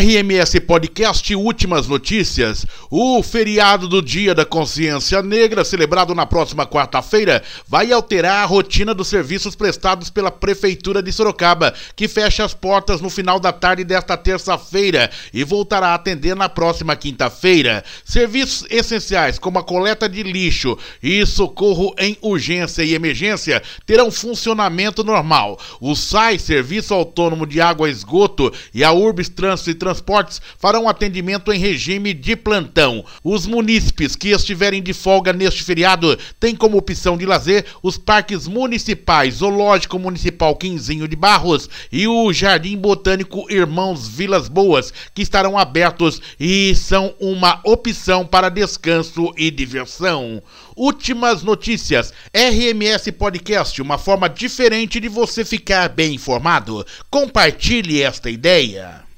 RMS Podcast Últimas Notícias. O feriado do Dia da Consciência Negra, celebrado na próxima quarta-feira, vai alterar a rotina dos serviços prestados pela Prefeitura de Sorocaba, que fecha as portas no final da tarde desta terça-feira e voltará a atender na próxima quinta-feira. Serviços essenciais como a coleta de lixo e socorro em urgência e emergência terão funcionamento normal. O SAI, Serviço Autônomo de Água e Esgoto, e a Urbis Trânsito e Transportes farão atendimento em regime de plantão. Os munícipes que estiverem de folga neste feriado têm como opção de lazer os parques municipais, Zoológico Municipal Quinzinho de Barros e o Jardim Botânico Irmãos Vilas Boas, que estarão abertos e são uma opção para descanso e diversão. Últimas notícias. RMS Podcast, uma forma diferente de você ficar bem informado. Compartilhe esta ideia.